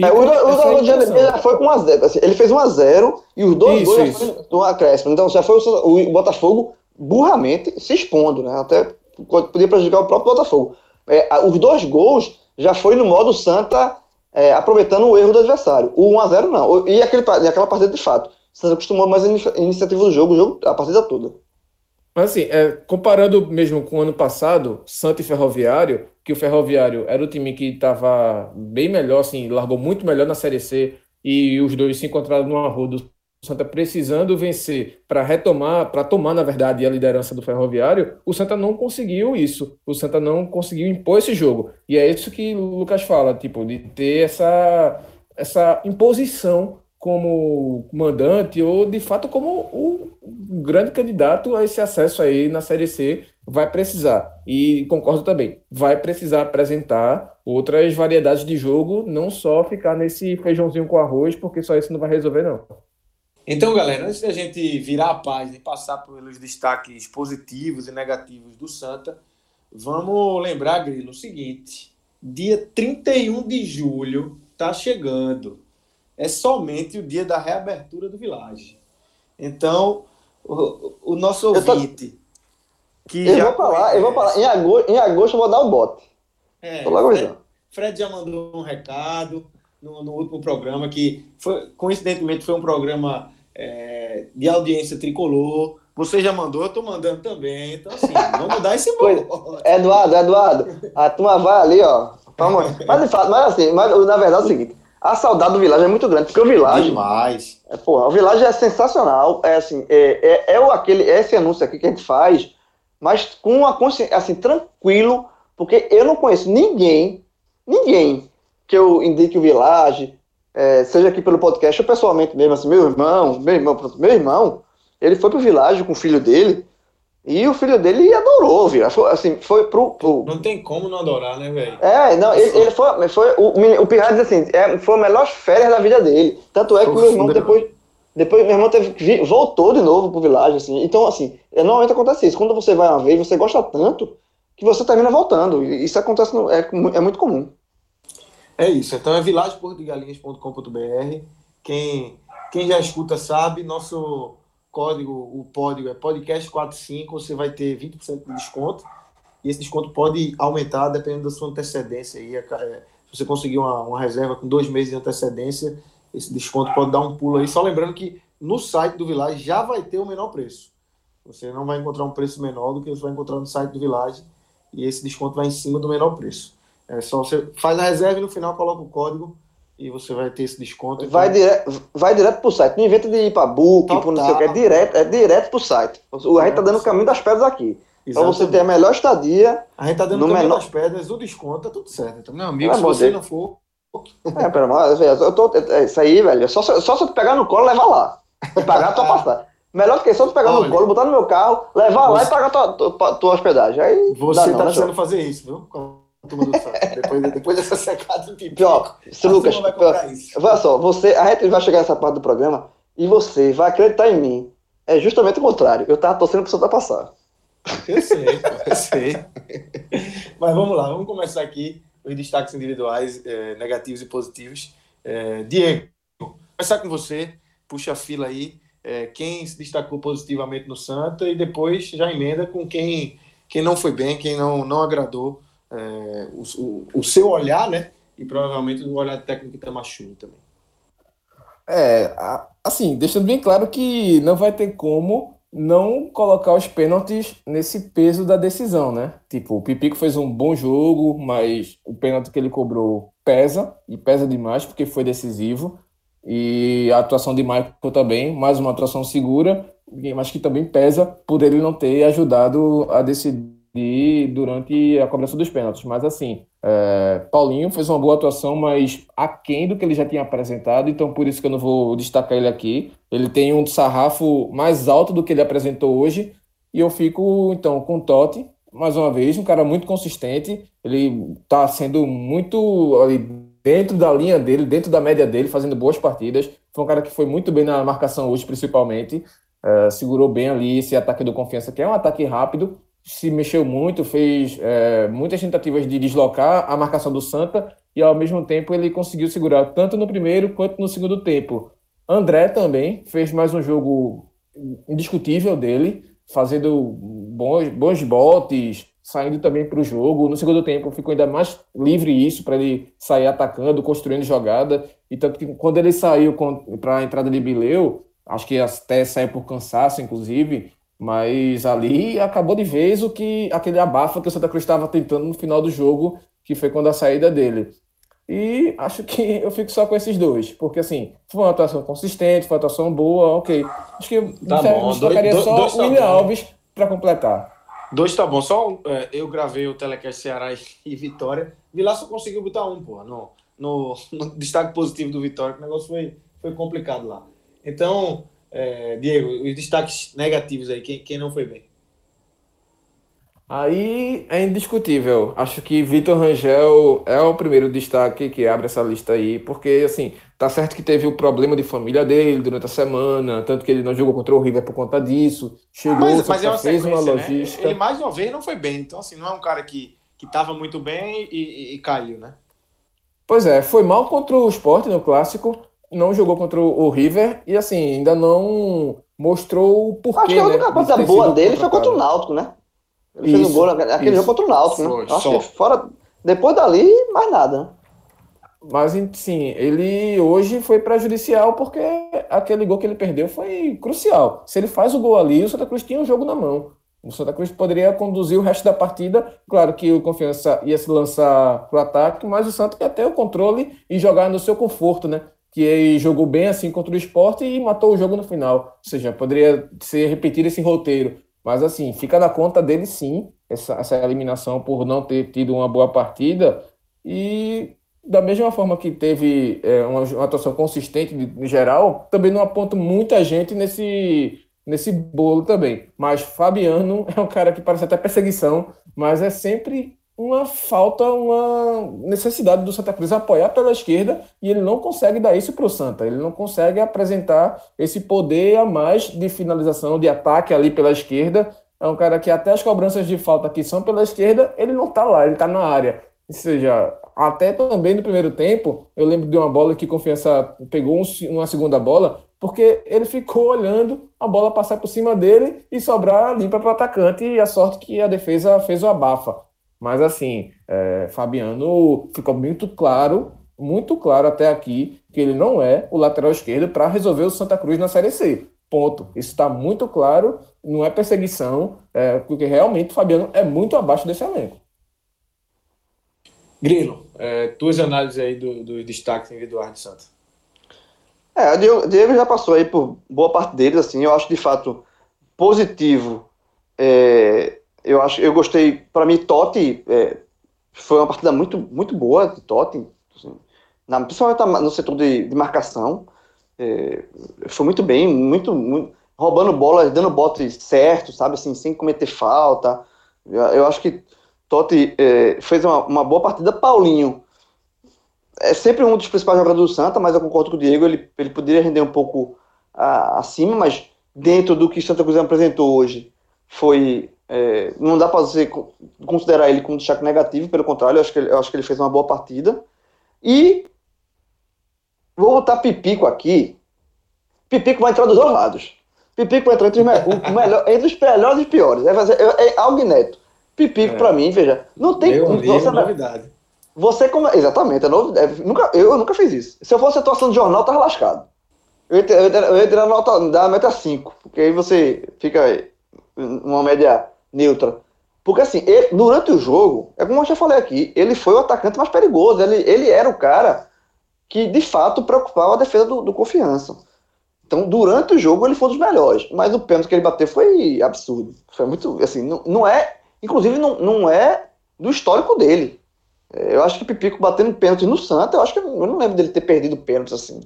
É, o o, o Jeremias foi com 1x0. Assim, ele fez 1x0 e os dois isso, gols isso. do acréscimo. Então já foi o, o, Botafogo burramente se expondo, né? Até podia prejudicar o próprio Botafogo. É, os dois gols já foi no modo Santa é, aproveitando o erro do adversário. O 1x0 não. E, aquele, aquela partida de fato. Você acostumou mais a iniciativa do jogo, o jogo, a partida toda. Mas assim, é, comparando mesmo com o ano passado, Santa e Ferroviário, que o Ferroviário era o time que estava bem melhor, assim, largou muito melhor na Série C, e os dois se encontraram no arrodo Santa precisando vencer para retomar, para tomar, na verdade, a liderança do Ferroviário, o Santa não conseguiu isso. O Santa não conseguiu impor esse jogo. E é isso que o Lucas fala, tipo, de ter essa, essa imposição como mandante ou, de fato, como o grande candidato a esse acesso aí na Série C vai precisar. E concordo também, vai precisar apresentar outras variedades de jogo, não só ficar nesse feijãozinho com arroz, porque só isso não vai resolver, não. Então, galera, antes da gente virar a página e passar pelos destaques positivos e negativos do Santa, vamos lembrar, Grilo, o seguinte: dia 31 de julho está chegando. É somente o dia da reabertura do Village. Então, o, o nosso ouvinte. Tô... Que eu, vou falar, eu vou falar, em agosto, em agosto eu vou dar o bote. É, logo Fred, Fred já mandou um recado no, no último programa, que foi, coincidentemente foi um programa é, de audiência tricolor. Você já mandou, eu estou mandando também. Então, assim, vamos dar esse bolo. Eduardo, Eduardo, a turma vai ali, ó. Mas, de fato, mas assim, mas, na verdade é o seguinte: a saudade do Village é muito grande, porque o Village. Demais. É, porra, o Village é sensacional. É assim, é, é, é o, aquele, esse anúncio aqui que a gente faz, mas com uma consciência, assim, tranquilo, porque eu não conheço ninguém, ninguém que eu indique o Village, é, seja aqui pelo podcast ou pessoalmente mesmo, assim, meu irmão, meu irmão, meu irmão, ele foi pro vilarejo com o filho dele e o filho dele adorou, viu? Assim, foi pro, pro, Não tem como não adorar, né, velho? É, não, ele, ele, foi, foi o, o Pirra diz assim, é, foi a melhor férias da vida dele. Tanto é que meu irmão depois, depois meu irmão teve, voltou de novo pro vilarejo, assim. Então, assim, é, normalmente acontece isso. Quando você vai uma vez, você gosta tanto que você termina voltando. Isso acontece, no, é, é muito comum. É isso. Então é vilageportogalinhas.com.br. Quem, quem já escuta sabe, nosso código, o código é podcast45, você vai ter 20% de desconto. E esse desconto pode aumentar dependendo da sua antecedência. Aí, é, se você conseguir uma, uma reserva com dois meses de antecedência, esse desconto pode dar um pulo aí. Só lembrando que no site do Village já vai ter o menor preço. Você não vai encontrar um preço menor do que você vai encontrar no site do Village e esse desconto vai em cima do menor preço. É só você faz a reserva e no final coloca o código e você vai ter esse desconto. Então... Vai, dire... vai direto pro site. Não inventa de ir para book, Total. não sei o que. É direto, é direto pro site. O, a gente tá dando o caminho das pedras aqui. Para você ter a melhor estadia. A gente tá dando o caminho menor... das pedras, o desconto, tá tudo certo. Então, meu amigo, se você dele. não for. É, pelo amor eu tô. É, isso aí, velho. É só, só se eu pegar no colo levar lá. E pagar a tua passagem. Melhor do que só tu pegar Olha, no colo, botar no meu carro, levar você... lá e pagar tua, tua, tua hospedagem. Aí, você tá precisando fazer isso, viu? Depois, depois dessa secada de Pior, se Lucas, olha só, você, a gente vai chegar nessa parte do programa e você vai acreditar em mim. É justamente o contrário. Eu tava torcendo pro Santa passar. Eu sei, eu sei. Mas vamos lá, vamos começar aqui os destaques individuais, é, negativos e positivos. É, Diego, começar com você, puxa a fila aí. É, quem se destacou positivamente no Santa e depois já emenda com quem, quem não foi bem, quem não, não agradou é, o, o, seu olhar, né? E provavelmente o olhar técnico da Machune também. É, assim, deixando bem claro que não vai ter como não colocar os pênaltis nesse peso da decisão, né? Tipo, o Pipico fez um bom jogo, mas o pênalti que ele cobrou pesa, e pesa demais porque foi decisivo. E a atuação de Michael também, mais uma atuação segura, mas que também pesa por ele não ter ajudado a decidir de, durante a cobrança dos pênaltis. Mas assim, é, Paulinho fez uma boa atuação, mas aquém do que ele já tinha apresentado, então por isso que eu não vou destacar ele aqui. Ele tem um sarrafo mais alto do que ele apresentou hoje, e eu fico então com o Totti, mais uma vez, um cara muito consistente, ele está sendo muito ali, dentro da linha dele, dentro da média dele, fazendo boas partidas. Foi um cara que foi muito bem na marcação hoje, principalmente. Uh, segurou bem ali esse ataque do confiança, que é um ataque rápido, se mexeu muito, fez é, muitas tentativas de deslocar a marcação do Santa e ao mesmo tempo ele conseguiu segurar tanto no primeiro quanto no segundo tempo. André também fez mais um jogo indiscutível dele, fazendo bons, bons botes, saindo também para o jogo. No segundo tempo ficou ainda mais livre isso para ele sair atacando, construindo jogada. E tanto que quando ele saiu para a entrada de Bileu, acho que até saiu por cansaço, inclusive, mas ali acabou de vez o que aquele abafa que o Santa Cruz estava tentando no final do jogo, que foi quando a saída dele. E acho que eu fico só com esses dois, porque assim, foi uma atuação consistente, foi uma atuação boa, ok. Acho que tá bom. destacaria dois, só dois o tá William Alves para completar. Dois tá bom, só é, eu gravei o Telecast Ceará e Vitória. Vilar só conseguiu botar um, pô, no, no, no destaque positivo do Vitória, que o negócio foi, foi complicado lá. Então, é, Diego, os destaques negativos aí, quem, quem não foi bem? Aí é indiscutível. Acho que Vitor Rangel é o primeiro destaque que abre essa lista aí, porque assim, tá certo que teve o problema de família dele durante a semana, tanto que ele não jogou contra o River por conta disso. Chegou, mas, mas é uma fez uma né? logística. Né? Ele mais uma vez não foi bem, então assim, não é um cara que que estava muito bem e, e, e caiu, né? Pois é, foi mal contra o Sport no clássico, não jogou contra o River e assim, ainda não mostrou o porquê. Acho que a única né, coisa boa dele foi contra o Náutico, né? Ele isso, fez um gol naquele jogo contra o Náutico, né? Acho só. que fora. Depois dali, mais nada, né? Mas sim, ele hoje foi prejudicial porque aquele gol que ele perdeu foi crucial. Se ele faz o gol ali, o Santa Cruz tinha o um jogo na mão. O Santa Cruz poderia conduzir o resto da partida. Claro que o Confiança ia se lançar para o ataque, mas o Santa ia ter o controle e jogar no seu conforto, né? Que jogou bem assim contra o esporte e matou o jogo no final. Ou seja, poderia ser repetido esse roteiro. Mas assim, fica na conta dele sim, essa, essa eliminação por não ter tido uma boa partida. E da mesma forma que teve é, uma, uma, atuação consistente no geral, também não aponta muita gente nesse, nesse bolo também. Mas Fabiano é um cara que parece até perseguição, mas é sempre uma falta, uma necessidade do Santa Cruz apoiar pela esquerda e ele não consegue dar isso para o Santa. Ele não consegue apresentar esse poder a mais de finalização, de ataque ali pela esquerda. É um cara que até as cobranças de falta que são pela esquerda, ele não está lá, ele está na área. Ou seja, até também no primeiro tempo, eu lembro de uma bola que Confiança pegou uma segunda bola, porque ele ficou olhando a bola passar por cima dele e sobrar limpa para o atacante, e a sorte que a defesa fez o abafa. Mas assim, é, Fabiano ficou muito claro muito claro até aqui que ele não é o lateral esquerdo para resolver o Santa Cruz na Série C. Ponto. Isso está muito claro, não é perseguição, é, porque realmente o Fabiano é muito abaixo desse elenco. Grilo, é, tuas análises aí dos do destaques individuais de Santa. É, o Diego já passou aí por boa parte deles, assim, eu acho de fato positivo. É, eu acho, eu gostei, para mim, Totti é, foi uma partida muito, muito boa de Totti, assim, na, principalmente no setor de, de marcação. É, foi muito bem, muito, muito, roubando bola, dando bote certo, sabe, assim, sem cometer falta. Eu, eu acho que Totti é, fez uma, uma, boa partida. Paulinho é sempre um dos principais jogadores do Santa, mas eu concordo com o Diego, ele, ele poderia render um pouco a, acima, mas dentro do que Santa Cruz apresentou hoje, foi. É, não dá para você considerar ele como destaque negativo, pelo contrário, eu acho, que ele, eu acho que ele fez uma boa partida. E vou botar Pipico aqui. Pipico vai entrar dos dois lados. Pipico vai entrar entre os, me melhor, entre os melhores e os piores. Fazer, é, é algo inédito. Pipico, é. para mim, veja, não tem como. Você, novidade. Você como. Exatamente, é novo, é, nunca, eu, eu, nunca fiz isso. Se eu fosse atuação de jornal, tava lascado. Eu ia, eu ia, eu ia tirar nota da meta 5, porque aí você fica uma média neutra. Porque assim, ele, durante o jogo, é como eu já falei aqui, ele foi o atacante mais perigoso. Ele, ele era o cara que de fato preocupava a defesa do, do confiança. Então, durante o jogo, ele foi um dos melhores. Mas o pênalti que ele bateu foi absurdo. Foi muito. Assim, não, não é. Inclusive, não, não é do histórico dele. É, eu acho que Pipico batendo pênalti no Santa, eu acho que eu não lembro dele ter perdido pênalti assim.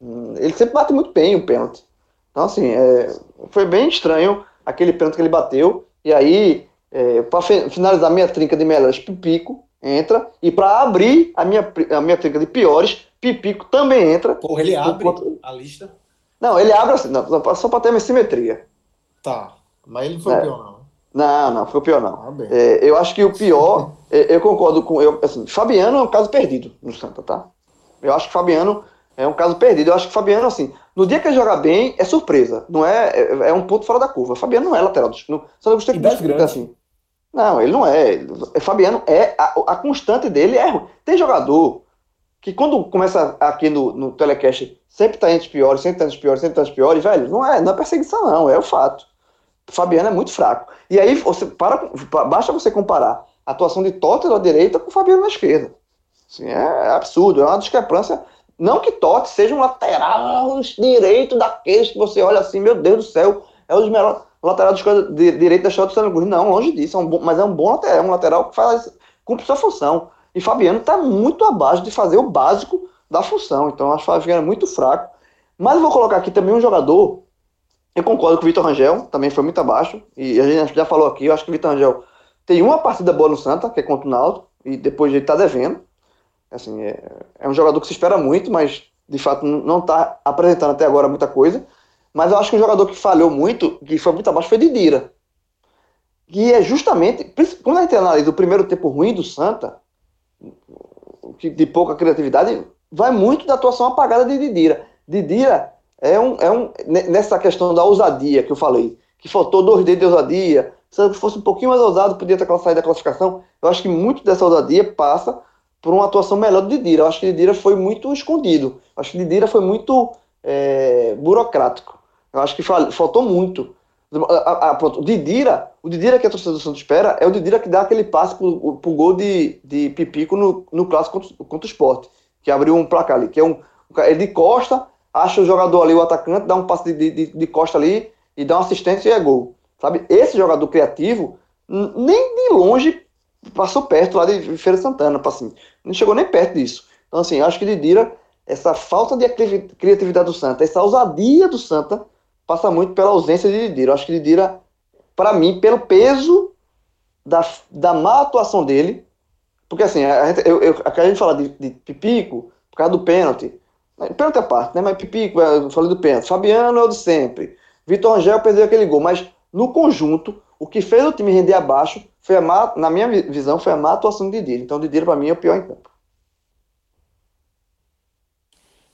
Hum, ele sempre bate muito bem o pênalti. Então, assim, é, foi bem estranho aquele pênalti que ele bateu. E aí, é, para finalizar minha trinca de melhores, Pipico entra. E para abrir a minha, a minha trinca de piores, Pipico também entra. Porra, ele abre a lista? Não, ele abre assim, não, só para ter uma simetria. Tá, mas ele não foi é. o pior, não. Não, não, foi o pior, não. Ah, é, eu acho que o pior, eu concordo com. Eu, assim, Fabiano é um caso perdido no Santa, tá? Eu acho que Fabiano é um caso perdido. Eu acho que Fabiano, assim, no dia que ele jogar bem, é surpresa. Não é, é, é um ponto fora da curva. Fabiano não é lateral. Não, só não gostei que assim. Não, ele não é. Fabiano é. A, a constante dele é. Tem jogador que quando começa aqui no, no telecast, sempre tá entre os piores, sempre tá entre os piores, sempre tá entre os piores, velho, não é, não é perseguição, não, é o fato. Fabiano é muito fraco. E aí você para, basta você comparar a atuação de Totti na direita com o Fabiano na esquerda. Assim, é absurdo, é uma discrepância. Não que Totti seja um lateral direito daqueles que você olha assim, meu Deus do céu, é um dos melhores laterais de, direito da história do Cruz. Não, longe disso, é um bom, mas é um bom lateral, é um lateral que faz, cumpre sua função. E Fabiano está muito abaixo de fazer o básico da função. Então acho que Fabiano é muito fraco. Mas eu vou colocar aqui também um jogador. Eu concordo com o Vitor Rangel, também foi muito abaixo. E a gente já falou aqui, eu acho que o Vitor Rangel tem uma partida boa no Santa, que é contra o Náutico, e depois ele está devendo. Assim, é, é, um jogador que se espera muito, mas de fato não está apresentando até agora muita coisa. Mas eu acho que um jogador que falhou muito, que foi muito abaixo, foi Didira. Que é justamente, quando a gente analisa o primeiro tempo ruim do Santa, de pouca criatividade, vai muito da atuação apagada de Didira. Didira é um, é um. Nessa questão da ousadia que eu falei, que faltou dois dedos de ousadia. Se fosse um pouquinho mais ousado, podia ter saído da classificação. Eu acho que muito dessa ousadia passa por uma atuação melhor do Didira. Eu acho que Didira foi muito escondido. Eu acho que Didira foi muito é, burocrático. Eu acho que faltou muito. A, pronto, o Didira, o Didira que a torcida do Santos espera é o Didira que dá aquele passe pro, pro gol de, de Pipico no, no clássico contra, contra o esporte, que abriu um placar ali, que é um. Ele de costa, acha o jogador ali, o atacante, dá um passe de, de, de costa ali e dá uma assistência e é gol. Sabe? Esse jogador criativo, nem de longe passou perto lá de Feira Santana, assim, não chegou nem perto disso. Então, assim, acho que Didira, essa falta de criatividade do Santa, essa ousadia do Santa, passa muito pela ausência de Didira. Acho que Didira, para mim, pelo peso da, da má atuação dele, porque assim, a gente, eu, eu, a gente fala de, de Pipico por causa do pênalti. Pênalti à parte, né? Mas Pipico, eu falei do pênalti. Fabiano é o de sempre. Vitor Angel perdeu aquele gol. Mas no conjunto, o que fez o time render abaixo foi a má, na minha visão, foi a má atuação de Didira. Então, Didira, para mim, é o pior em campo.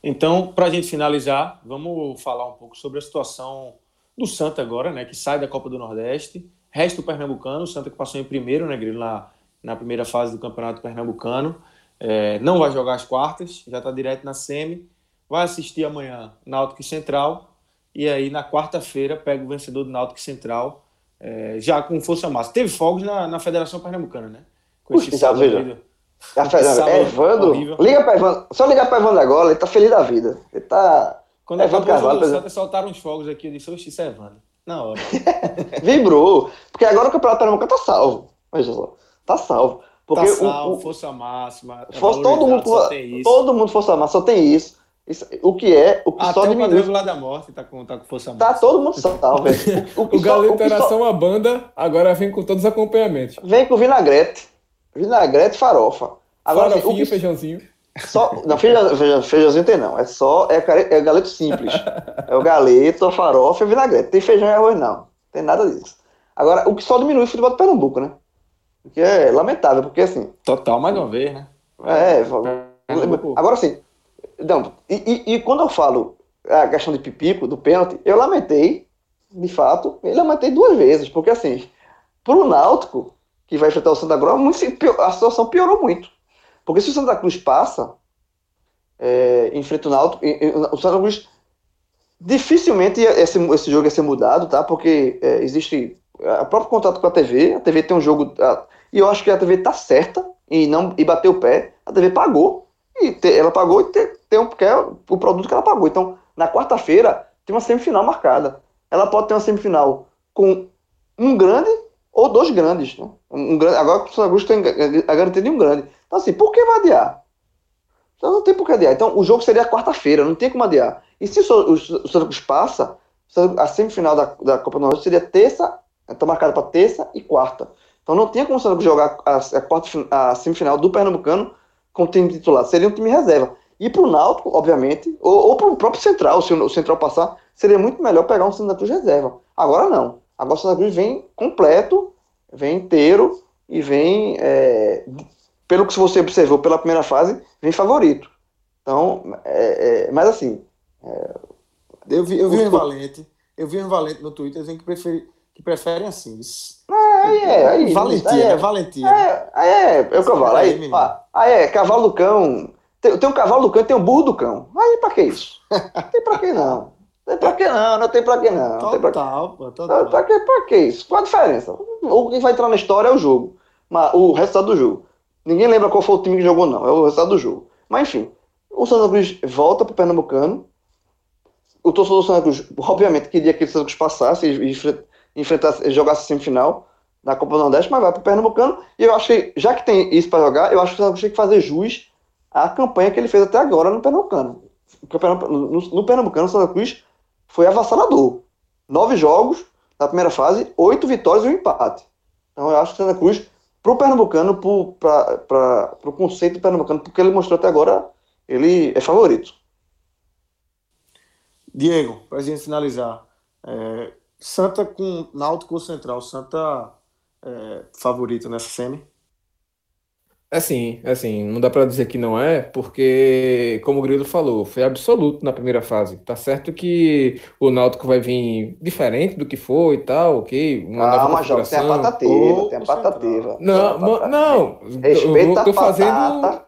Então, para a gente finalizar, vamos falar um pouco sobre a situação do Santa agora, né, que sai da Copa do Nordeste, resto do Pernambucano, o Santa que passou em primeiro, né, Grilo, na, na primeira fase do Campeonato Pernambucano, é, não vai jogar as quartas, já está direto na semi. Vai assistir amanhã Náutico Central. E aí, na quarta-feira, pega o vencedor do Náutico Central, é, já com força máxima. Teve fogos na, na Federação Pernambucana, né? Com Puxa, esse sábado, veja. Tá Fernando, é Evandro, liga para Evandro, só ligar para Evandro agora, ele tá feliz da vida. Ele tá. Quando Evandro Carvalho, o Santa soltaram uns fogos aqui, eu disse, oxe, isso é Evandro. Na hora. Vibrou. Porque agora o Campeonato Pernambucano tá salvo. Veja só. Tá salvo. Porque tá salvo, o, força máxima. É força, todo mundo, todo mundo força máxima, só tem isso. Isso o que é, o que Até só o diminui. lá da morte tá com, tá com força tá. Tá todo mundo salvo, velho. O, o, o Galo Interação, só... a banda, agora vem com todos os acompanhamentos. Vem com vinagrete. Vinagrete farofa. Agora, Farofinha, o que... feijãozinho. Só, não, feijão, feijãozinho tem não. É só, é, é galeto simples. É o galeto, a farofa e o vinagrete. Tem feijão e arroz não. Tem nada disso. Agora, o que só diminui o futebol do Pernambuco, né? Que é lamentável, porque assim. Total, mais uma vez, né? É, agora sim. Não, e, e, e, quando eu falo a questão de pipico, do pênalti, eu lamentei, de fato, eu lamentei duas vezes, porque assim, pro Náutico, que vai enfrentar o Santa Cruz, a situação piorou muito. Porque se o Santa Cruz passa, é, enfrenta o Náutico, o Santa Cruz dificilmente esse, esse jogo ia ser mudado, tá? Porque é, existe o próprio contato com a TV, a TV tem um jogo, a, e eu acho que a TV tá certa e não e bateu o pé, a TV pagou, e ela pagou e te, tem um, porque é o produto que ela pagou. Então, na quarta-feira, tem uma semifinal marcada. Ela pode ter uma semifinal com um grande ou dois grandes. Né? Um, um, agora o Santa Cruz tem a garantia de um grande. Então, assim, por que vai adiar? Então, não tem por que adiar. Então, o jogo seria quarta-feira, não tem como adiar. E se o, o, o Santa Cruz passa, a semifinal da, da Copa do Nordeste seria terça, está marcada para terça e quarta. Então, não tinha como o Santa Cruz jogar a, a, quarta, a semifinal do Pernambucano com o time titular. Seria um time reserva. E para o Náutico, obviamente, ou, ou para o próprio Central, se o Central passar, seria muito melhor pegar um Santa Cruz reserva. Agora não. Agora o Santa Cruz vem completo, vem inteiro e vem é, pelo que você observou pela primeira fase, vem favorito. Então, é, é, mas assim. É, eu vi, eu vi um Valente, eu vi um Valente no Twitter dizendo que, prefere, que preferem assim. Ah, aí é, aí, valentia, aí é, valentia. É, aí é, é o cavalo. Aí, ah, é, cavalo do cão. Tem, tem um cavalo do cão e tem um burro do cão. Aí pra que isso? Não tem pra que não. Não tem pra que não, não tem pra que não. Total, tem pra... pô, total. Pra que, pra que isso? Qual a diferença? O que vai entrar na história é o jogo. Mas, o resultado do jogo. Ninguém lembra qual foi o time que jogou, não. É o resultado do jogo. Mas enfim, o Santa Cruz volta para o Pernambucano. O torcedor do Santa Cruz, obviamente, queria que o Santa Cruz passasse e enfrentasse, jogasse a semifinal da Copa do Nordeste, mas vai para o Pernambucano. E eu acho que, já que tem isso para jogar, eu acho que o Santa tem que fazer jus à campanha que ele fez até agora no Pernambucano. No, no Pernambucano, o Santa Cruz foi avassalador. Nove jogos na primeira fase, oito vitórias e um empate. Então eu acho que o Santa Cruz para o pernambucano, para o conceito pernambucano, porque ele mostrou até agora, ele é favorito. Diego, para a gente finalizar, é, Santa com Náutico Central, Santa é, favorito nessa semi? Assim, assim, não dá para dizer que não é, porque, como o Grilo falou, foi absoluto na primeira fase. Tá certo que o Náutico vai vir diferente do que foi e tal, ok? Uma nova mas João, tem a patativa, tem a patativa. Não, ma- não, Respeita eu tô a fazendo,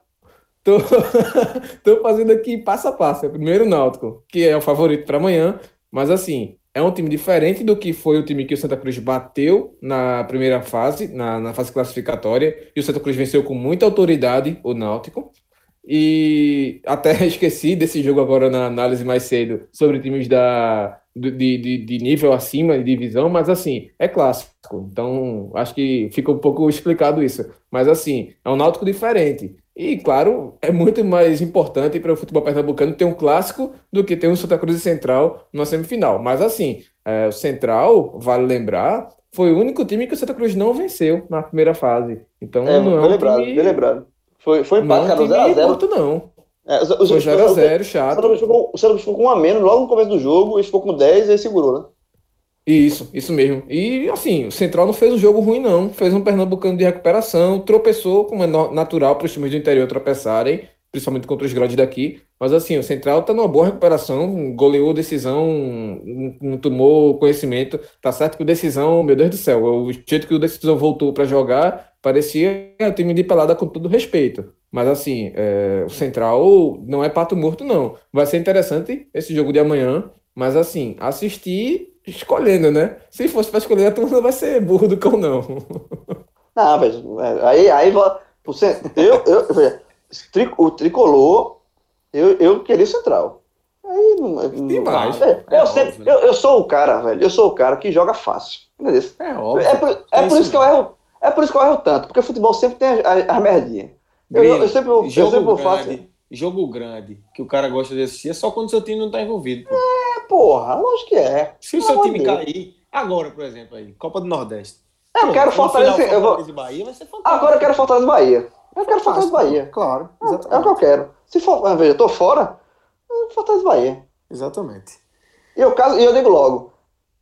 tô, tô fazendo aqui passo a passo. Primeiro o Náutico, que é o favorito para amanhã, mas assim, é um time diferente do que foi o time que o Santa Cruz bateu na primeira fase, na, na fase classificatória, e o Santa Cruz venceu com muita autoridade o Náutico. E até esqueci desse jogo agora na análise mais cedo sobre times da, de, de, de nível acima de divisão, mas assim, é clássico. Então, acho que fica um pouco explicado isso. Mas assim, é um Náutico diferente. E, claro, é muito mais importante para o futebol pernambucano ter um clássico do que ter um Santa Cruz e Central na semifinal. Mas, assim, é, o Central, vale lembrar, foi o único time que o Santa Cruz não venceu na primeira fase. Então, é, não é um lembrado, time... bem lembrado. Foi, foi empate, cara, 0x0. Curto, não. É, foi 0x0, chato. O Santa Cruz ficou com um a menos logo no começo do jogo, ele ficou com 10 e aí segurou, né? Isso, isso mesmo. E assim, o Central não fez um jogo ruim, não. Fez um Pernambucano de recuperação, tropeçou, como é natural para os times do interior tropeçarem, principalmente contra os grandes daqui. Mas assim, o Central tá numa boa recuperação, goleou decisão, não tomou conhecimento. Tá certo que o decisão, meu Deus do céu, o jeito que o decisão voltou para jogar parecia um time de pelada com todo respeito. Mas assim, é, o Central não é pato morto, não. Vai ser interessante esse jogo de amanhã, mas assim, assistir escolhendo, né? Se fosse para escolher, a turma não vai ser burro do cão, não. Não, velho. é, Aí, aí você, eu, eu, o tricolor, eu, eu queria central. Aí não. Demais. É, eu, sempre, eu, eu sou o cara, velho. Eu sou o cara que joga fácil. Entendeu? É óbvio. É por, é por isso que eu erro. É por isso que eu erro tanto, porque futebol sempre tem as, as, as merdinhas. Eu, eu, eu sempre, eu jogo sempre vou grande, fácil. jogo grande, que o cara gosta de assistir, é só quando seu time não tá envolvido. pô. É, porra, lógico que é. Se o seu time de Deus. cair, agora, por exemplo, aí, Copa do Nordeste. Eu Pô, quero Fortaleza. final, Eu vou, Fortaleza e Bahia vai ser fantástico. agora eu quero Fortaleza e Bahia. Eu quero Fortaleza e Bahia. Claro, É, é o que eu quero. Se for, ah, veja, eu tô fora, eu- Fortaleza e Bahia. Exatamente. E eu, caso, e eu digo logo,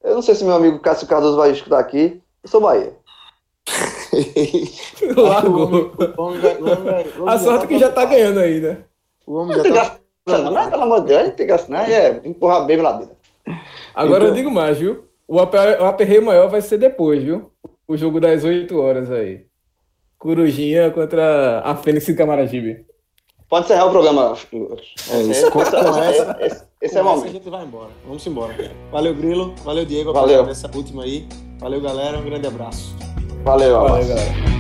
eu não sei se meu amigo Cássio Cardoso vai escutar aqui, eu sou Bahia. Largou. A sorte é que já tá ganhando aí, né? O homem já tá. Não, pelo amor de Deus, tem graça, não. É empurrar bem na ladeira. Agora Então- eu digo mais, viu? O aper- o aperreio maior vai ser depois, viu? O jogo das 8 horas aí. Corujinha contra a Fênix e Camaragibe. Pode encerrar o programa. É isso. Com, com essa, Esse, esse, esse é o essa a momento. gente vai embora. Vamos embora. Valeu, Grilo. Valeu, Diego. Valeu. Nessa última aí. Valeu, galera. Um grande abraço. Valeu, Valeu, galera.